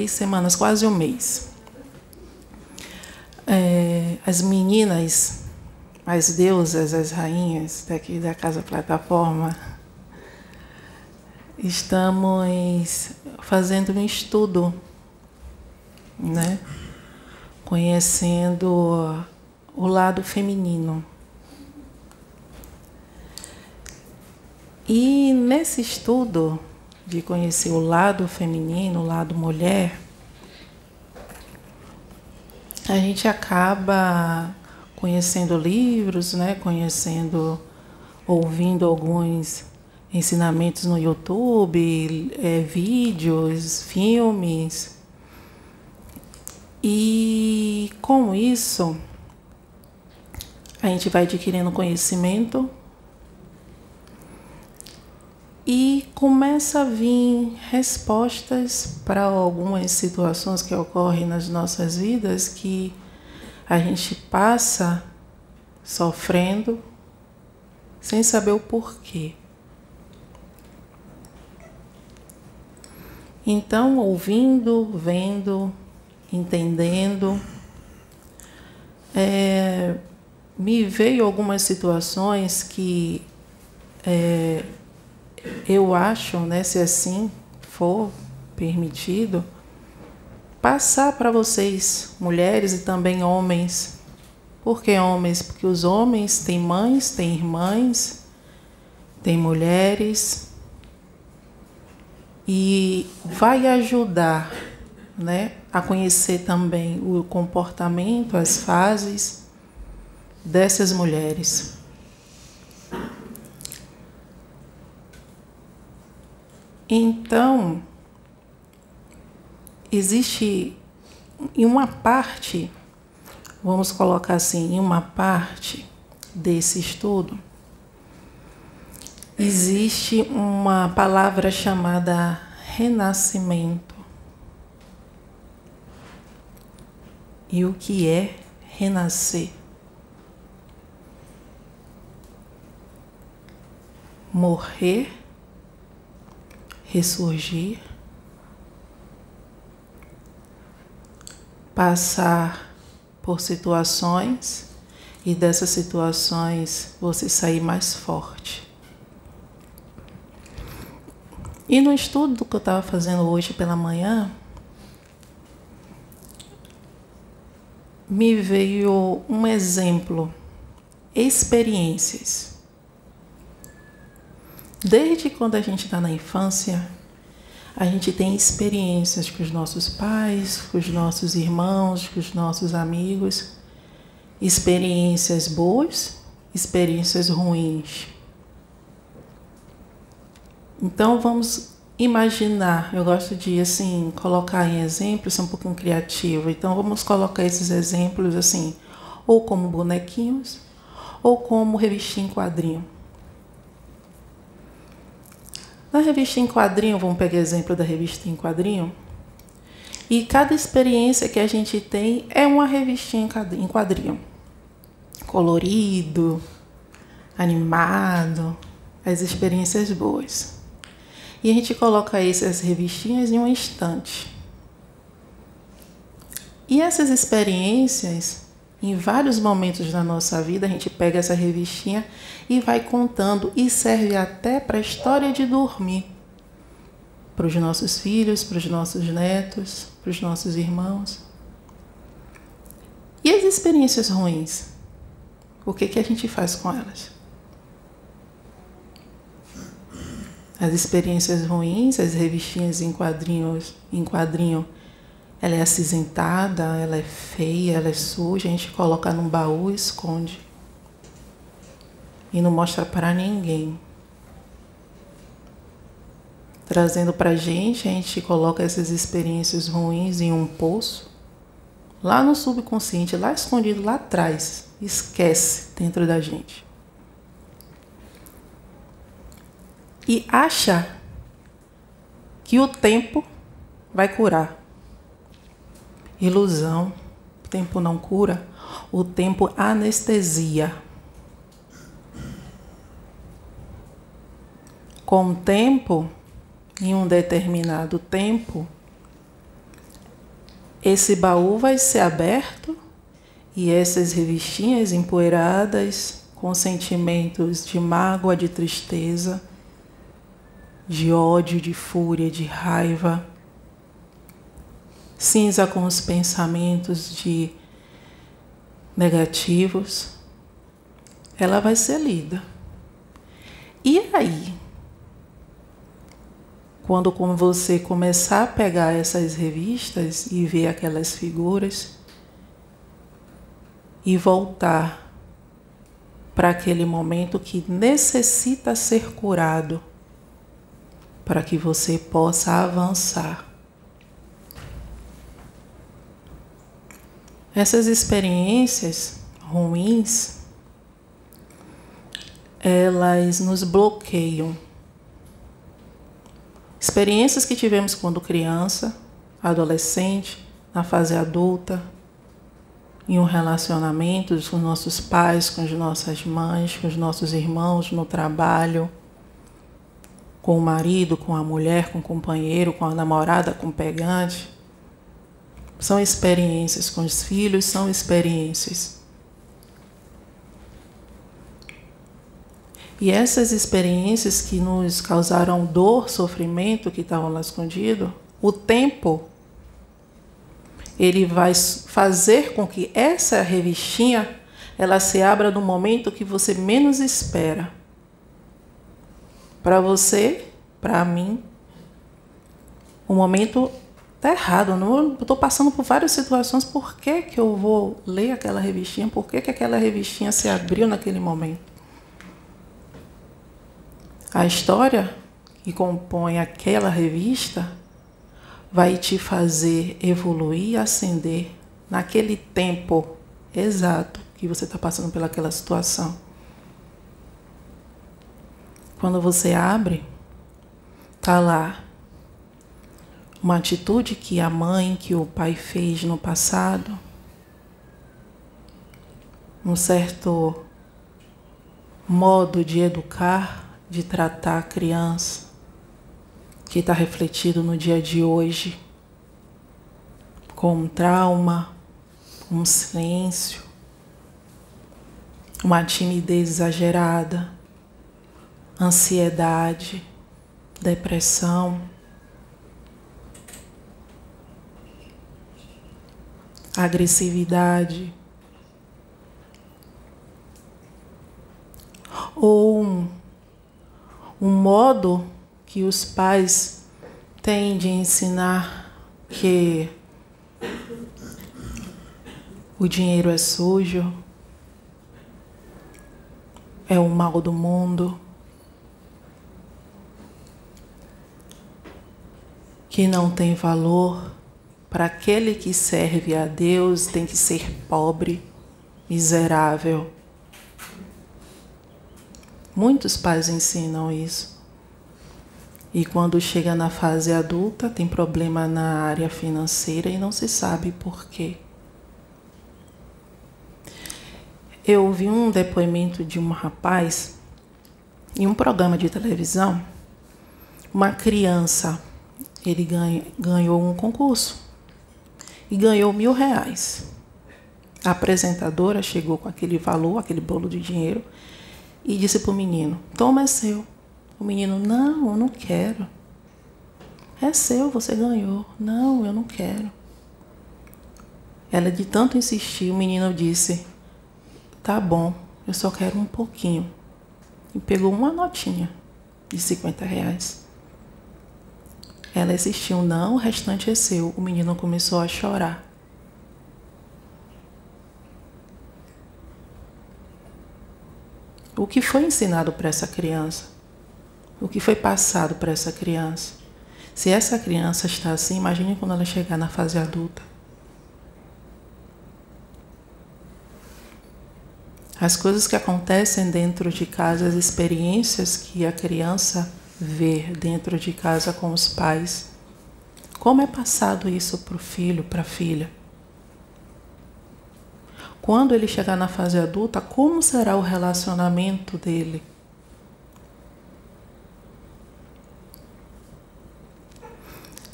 três semanas, quase um mês, é, as meninas, as deusas, as rainhas daqui da Casa Plataforma, estamos fazendo um estudo, né? conhecendo o lado feminino. E nesse estudo de conhecer o lado feminino, o lado mulher, a gente acaba conhecendo livros, né, conhecendo, ouvindo alguns ensinamentos no YouTube, é, vídeos, filmes. E com isso, a gente vai adquirindo conhecimento e começa a vir respostas para algumas situações que ocorrem nas nossas vidas que a gente passa sofrendo sem saber o porquê. Então, ouvindo, vendo, entendendo, é, me veio algumas situações que é, eu acho, né, se assim for permitido, passar para vocês, mulheres e também homens. Por que homens? Porque os homens têm mães, têm irmãs, têm mulheres e vai ajudar, né, a conhecer também o comportamento, as fases dessas mulheres. Então, existe em uma parte, vamos colocar assim, em uma parte desse estudo, existe uma palavra chamada renascimento. E o que é renascer? Morrer ressurgir, passar por situações e dessas situações você sair mais forte. E no estudo que eu estava fazendo hoje pela manhã, me veio um exemplo, experiências. Desde quando a gente está na infância, a gente tem experiências com os nossos pais, com os nossos irmãos, com os nossos amigos, experiências boas, experiências ruins. Então vamos imaginar, eu gosto de assim colocar em exemplos, ser um pouquinho criativo. Então vamos colocar esses exemplos assim, ou como bonequinhos, ou como revistinha em quadrinho. Na revista em quadrinho, vamos pegar exemplo da revista em quadrinho, e cada experiência que a gente tem é uma revistinha em quadrinho. Colorido, animado, as experiências boas. E a gente coloca essas revistinhas em um instante. E essas experiências em vários momentos da nossa vida, a gente pega essa revistinha e vai contando, e serve até para a história de dormir para os nossos filhos, para os nossos netos, para os nossos irmãos. E as experiências ruins? O que, que a gente faz com elas? As experiências ruins, as revistinhas em quadrinhos, em quadrinho ela é acinzentada, ela é feia, ela é suja, a gente coloca num baú e esconde. E não mostra para ninguém. Trazendo para a gente, a gente coloca essas experiências ruins em um poço, lá no subconsciente, lá escondido, lá atrás. Esquece dentro da gente. E acha que o tempo vai curar. Ilusão. O tempo não cura, o tempo anestesia. Com o tempo, em um determinado tempo, esse baú vai ser aberto e essas revistinhas empoeiradas, com sentimentos de mágoa, de tristeza, de ódio, de fúria, de raiva, cinza com os pensamentos de negativos, ela vai ser lida. E aí? Quando você começar a pegar essas revistas e ver aquelas figuras e voltar para aquele momento que necessita ser curado para que você possa avançar. Essas experiências ruins, elas nos bloqueiam Experiências que tivemos quando criança, adolescente, na fase adulta, em um relacionamento com os nossos pais, com as nossas mães, com os nossos irmãos, no trabalho, com o marido, com a mulher, com o companheiro, com a namorada, com o pegante. São experiências com os filhos, são experiências. E essas experiências que nos causaram dor, sofrimento, que estavam lá escondido, o tempo, ele vai fazer com que essa revistinha ela se abra no momento que você menos espera. Para você, para mim, o momento está errado. Eu estou passando por várias situações. Por que, que eu vou ler aquela revistinha? Por que, que aquela revistinha se abriu naquele momento? A história que compõe aquela revista vai te fazer evoluir e ascender naquele tempo exato que você está passando pelaquela situação. Quando você abre, tá lá uma atitude que a mãe, que o pai fez no passado, um certo modo de educar de tratar a criança que está refletido no dia de hoje com um trauma, um silêncio, uma timidez exagerada, ansiedade, depressão. Agressividade ou um um modo que os pais têm de ensinar que o dinheiro é sujo, é o mal do mundo, que não tem valor. Para aquele que serve a Deus, tem que ser pobre, miserável Muitos pais ensinam isso. E quando chega na fase adulta, tem problema na área financeira e não se sabe por quê. Eu ouvi um depoimento de um rapaz em um programa de televisão. Uma criança, ele ganhou um concurso e ganhou mil reais. A apresentadora chegou com aquele valor, aquele bolo de dinheiro, e disse para o menino: Toma, é seu. O menino: Não, eu não quero. É seu, você ganhou. Não, eu não quero. Ela, de tanto insistir, o menino disse: Tá bom, eu só quero um pouquinho. E pegou uma notinha de 50 reais. Ela insistiu: Não, o restante é seu. O menino começou a chorar. o que foi ensinado para essa criança, o que foi passado para essa criança. Se essa criança está assim, imagine quando ela chegar na fase adulta. As coisas que acontecem dentro de casa, as experiências que a criança ver dentro de casa com os pais. Como é passado isso para o filho, para a filha? Quando ele chegar na fase adulta, como será o relacionamento dele?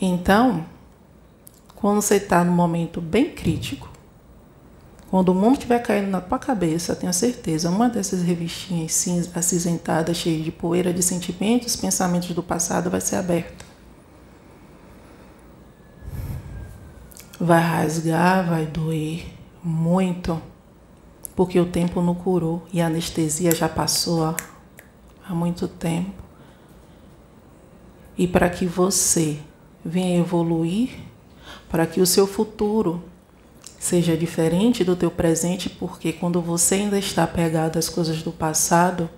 Então, quando você está num momento bem crítico, quando o mundo estiver caindo na tua cabeça, tenha certeza, uma dessas revistinhas acinzentadas, cheias de poeira de sentimentos, pensamentos do passado, vai ser aberta. Vai rasgar, vai doer muito, porque o tempo não curou e a anestesia já passou há muito tempo. E para que você venha evoluir, para que o seu futuro seja diferente do teu presente, porque quando você ainda está pegado às coisas do passado,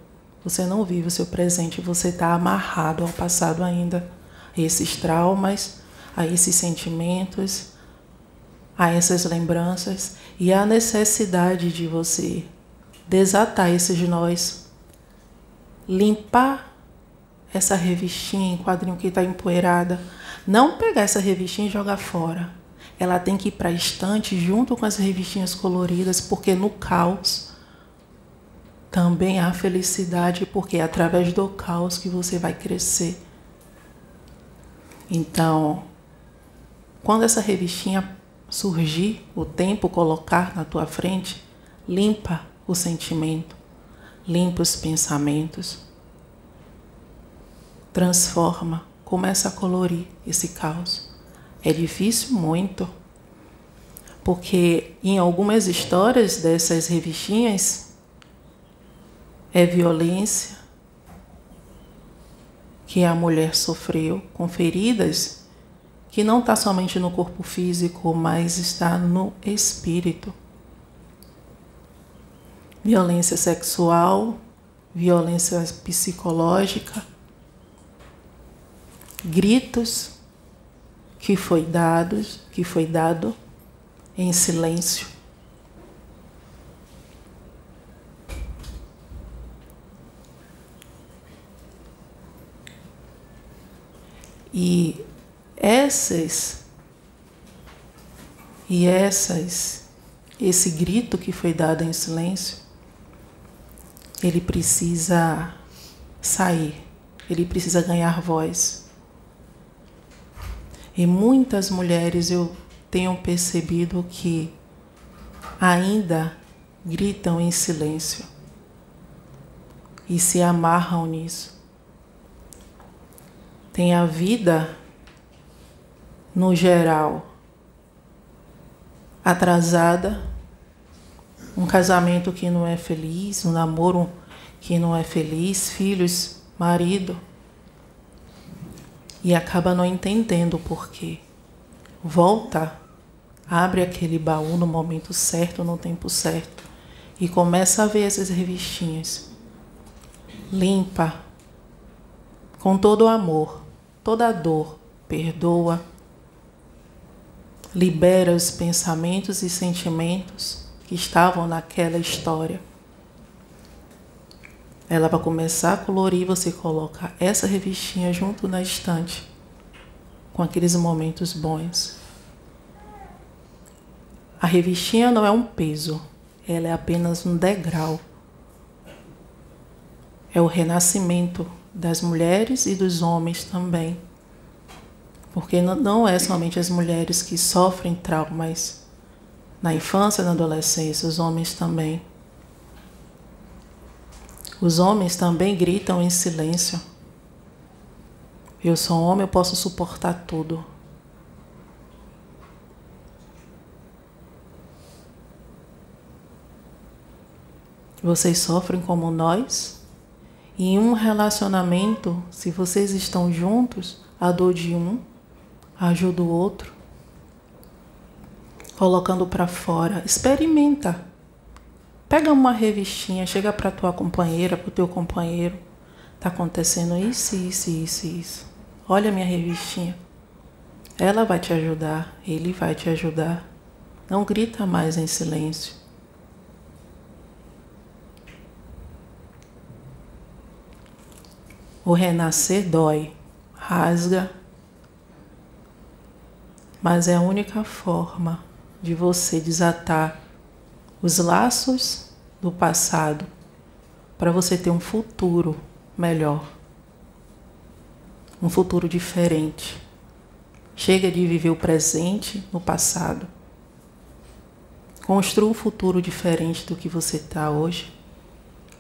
você não vive o seu presente, você está amarrado ao passado ainda, a esses traumas, a esses sentimentos, a essas lembranças e a necessidade de você desatar esses nós, limpar essa revistinha em quadrinho que está empoeirada, não pegar essa revistinha e jogar fora ela tem que ir para a estante junto com as revistinhas coloridas, porque no caos também há felicidade, porque é através do caos que você vai crescer. Então, quando essa revistinha surgir, o tempo colocar na tua frente, limpa o sentimento, limpa os pensamentos, transforma, começa a colorir esse caos. É difícil muito, porque em algumas histórias dessas revistinhas é violência que a mulher sofreu com feridas que não está somente no corpo físico, mas está no espírito. Violência sexual, violência psicológica, gritos que foi dado, que foi dado em silêncio. E essas e essas esse grito que foi dado em silêncio, ele precisa sair, ele precisa ganhar voz. E muitas mulheres eu tenho percebido que ainda gritam em silêncio e se amarram nisso. Tem a vida, no geral, atrasada, um casamento que não é feliz, um namoro que não é feliz, filhos, marido e acaba não entendendo o porquê. Volta, abre aquele baú no momento certo, no tempo certo e começa a ver essas revistinhas. Limpa com todo o amor, toda a dor, perdoa, libera os pensamentos e sentimentos que estavam naquela história ela vai começar a colorir, você coloca essa revistinha junto na estante, com aqueles momentos bons. A revistinha não é um peso, ela é apenas um degrau. É o renascimento das mulheres e dos homens também. Porque não é somente as mulheres que sofrem traumas na infância e na adolescência, os homens também. Os homens também gritam em silêncio. Eu sou homem, eu posso suportar tudo. Vocês sofrem como nós? E em um relacionamento, se vocês estão juntos, a dor de um ajuda o outro. Colocando para fora. Experimenta. Pega uma revistinha, chega para tua companheira, para o teu companheiro. Tá acontecendo isso, isso, isso, isso. Olha a minha revistinha. Ela vai te ajudar, ele vai te ajudar. Não grita mais em silêncio. O renascer dói, rasga, mas é a única forma de você desatar os laços do passado para você ter um futuro melhor, um futuro diferente. Chega de viver o presente no passado. Construa um futuro diferente do que você está hoje.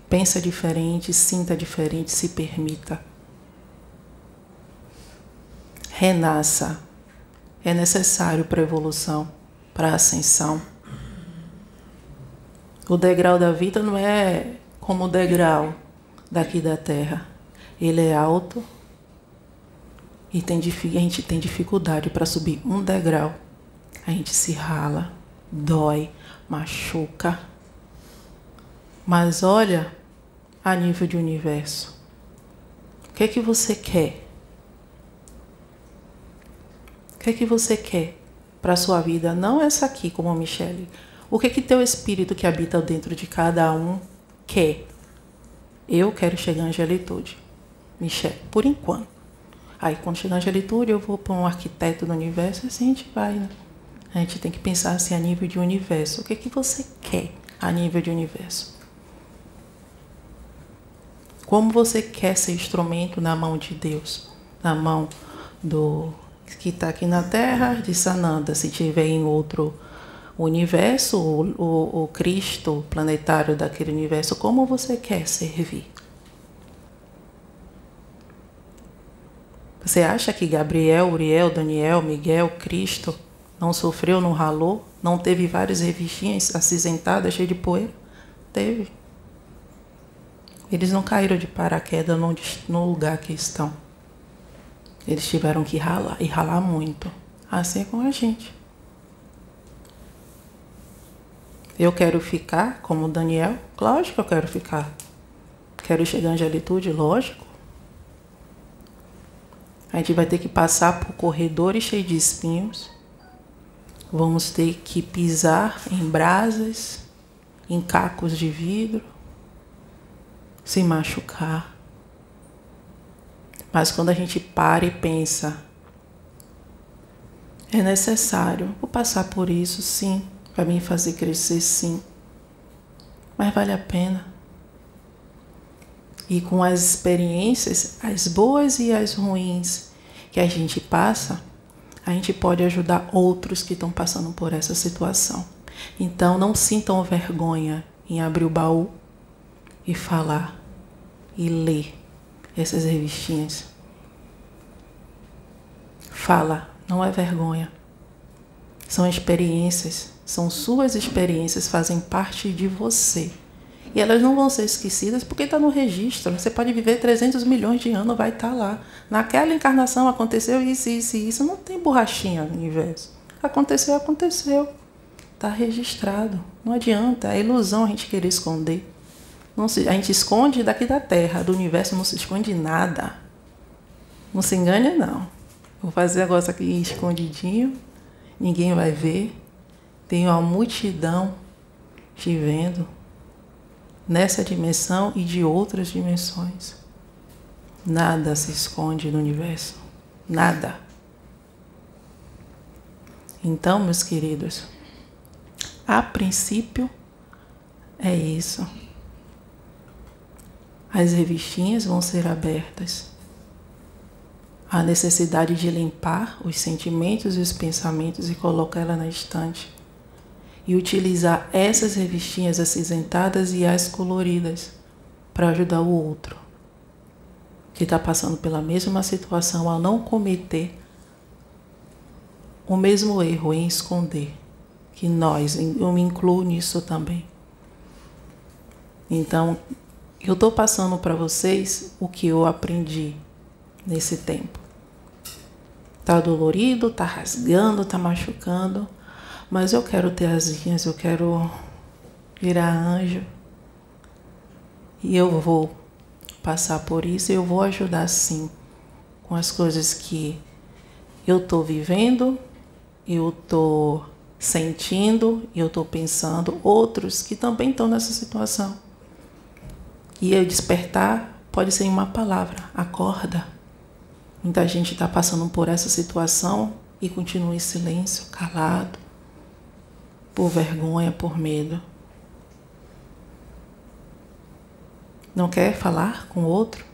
Pensa diferente, sinta diferente, se permita. Renasça. É necessário para a evolução, para a ascensão. O degrau da vida não é como o degrau daqui da terra. Ele é alto e tem, a gente tem dificuldade para subir um degrau. A gente se rala, dói, machuca. Mas olha a nível de universo. O que é que você quer? O que é que você quer para sua vida? Não essa aqui, como a Michelle. O que que teu espírito que habita dentro de cada um quer? Eu quero chegar à angelitude. Michelle, por enquanto. Aí quando chegar à angelitude, eu vou para um arquiteto do universo, assim a gente vai, né? A gente tem que pensar assim a nível de universo. O que que você quer a nível de universo? Como você quer ser instrumento na mão de Deus, na mão do que está aqui na Terra, de Sananda, se tiver em outro universo, o, o, o Cristo planetário daquele universo, como você quer servir? Você acha que Gabriel, Uriel, Daniel, Miguel, Cristo não sofreu, não ralou? Não teve várias revistinhas acinzentadas, cheias de poeira? Teve. Eles não caíram de paraquedas no, no lugar que estão. Eles tiveram que ralar, e ralar muito. Assim é com a gente. Eu quero ficar como Daniel? Lógico que eu quero ficar. Quero chegar à angelitude? Lógico. A gente vai ter que passar por corredores cheios de espinhos Vamos ter que pisar em brasas, em cacos de vidro, se machucar. Mas quando a gente para e pensa, é necessário, vou passar por isso sim, vai me fazer crescer sim, mas vale a pena. E com as experiências, as boas e as ruins que a gente passa, a gente pode ajudar outros que estão passando por essa situação. Então, não sintam vergonha em abrir o baú e falar e ler essas revistinhas. Fala, não é vergonha. São experiências, são suas experiências, fazem parte de você. E elas não vão ser esquecidas porque está no registro. Você pode viver 300 milhões de anos, vai estar tá lá. Naquela encarnação aconteceu isso, isso e isso. Não tem borrachinha no universo. Aconteceu, aconteceu. Está registrado. Não adianta. É ilusão a gente querer esconder. Não se, a gente esconde daqui da Terra, do universo não se esconde nada. Não se engane, não. Vou fazer negócio aqui escondidinho, ninguém vai ver. Tem uma multidão te vendo nessa dimensão e de outras dimensões. Nada se esconde no universo. Nada. Então, meus queridos, a princípio é isso. As revistinhas vão ser abertas. A necessidade de limpar os sentimentos e os pensamentos e colocar ela na estante e utilizar essas revistinhas acinzentadas e as coloridas para ajudar o outro que está passando pela mesma situação a não cometer o mesmo erro em esconder, que nós, eu me incluo nisso também. Então, eu estou passando para vocês o que eu aprendi nesse tempo. Tá dolorido, tá rasgando, tá machucando, mas eu quero ter asinhas, eu quero virar anjo. E eu vou passar por isso eu vou ajudar sim com as coisas que eu estou vivendo, eu estou sentindo, eu estou pensando, outros que também estão nessa situação. E eu despertar pode ser uma palavra, acorda. Muita gente está passando por essa situação e continua em silêncio, calado por vergonha, por medo. Não quer falar com outro?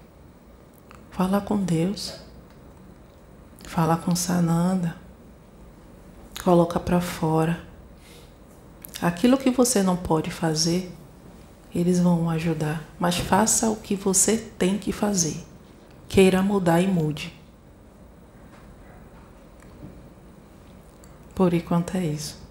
Fala com Deus. Fala com Sananda. Coloca para fora. Aquilo que você não pode fazer, eles vão ajudar. Mas faça o que você tem que fazer. Queira mudar e mude. Por enquanto é isso.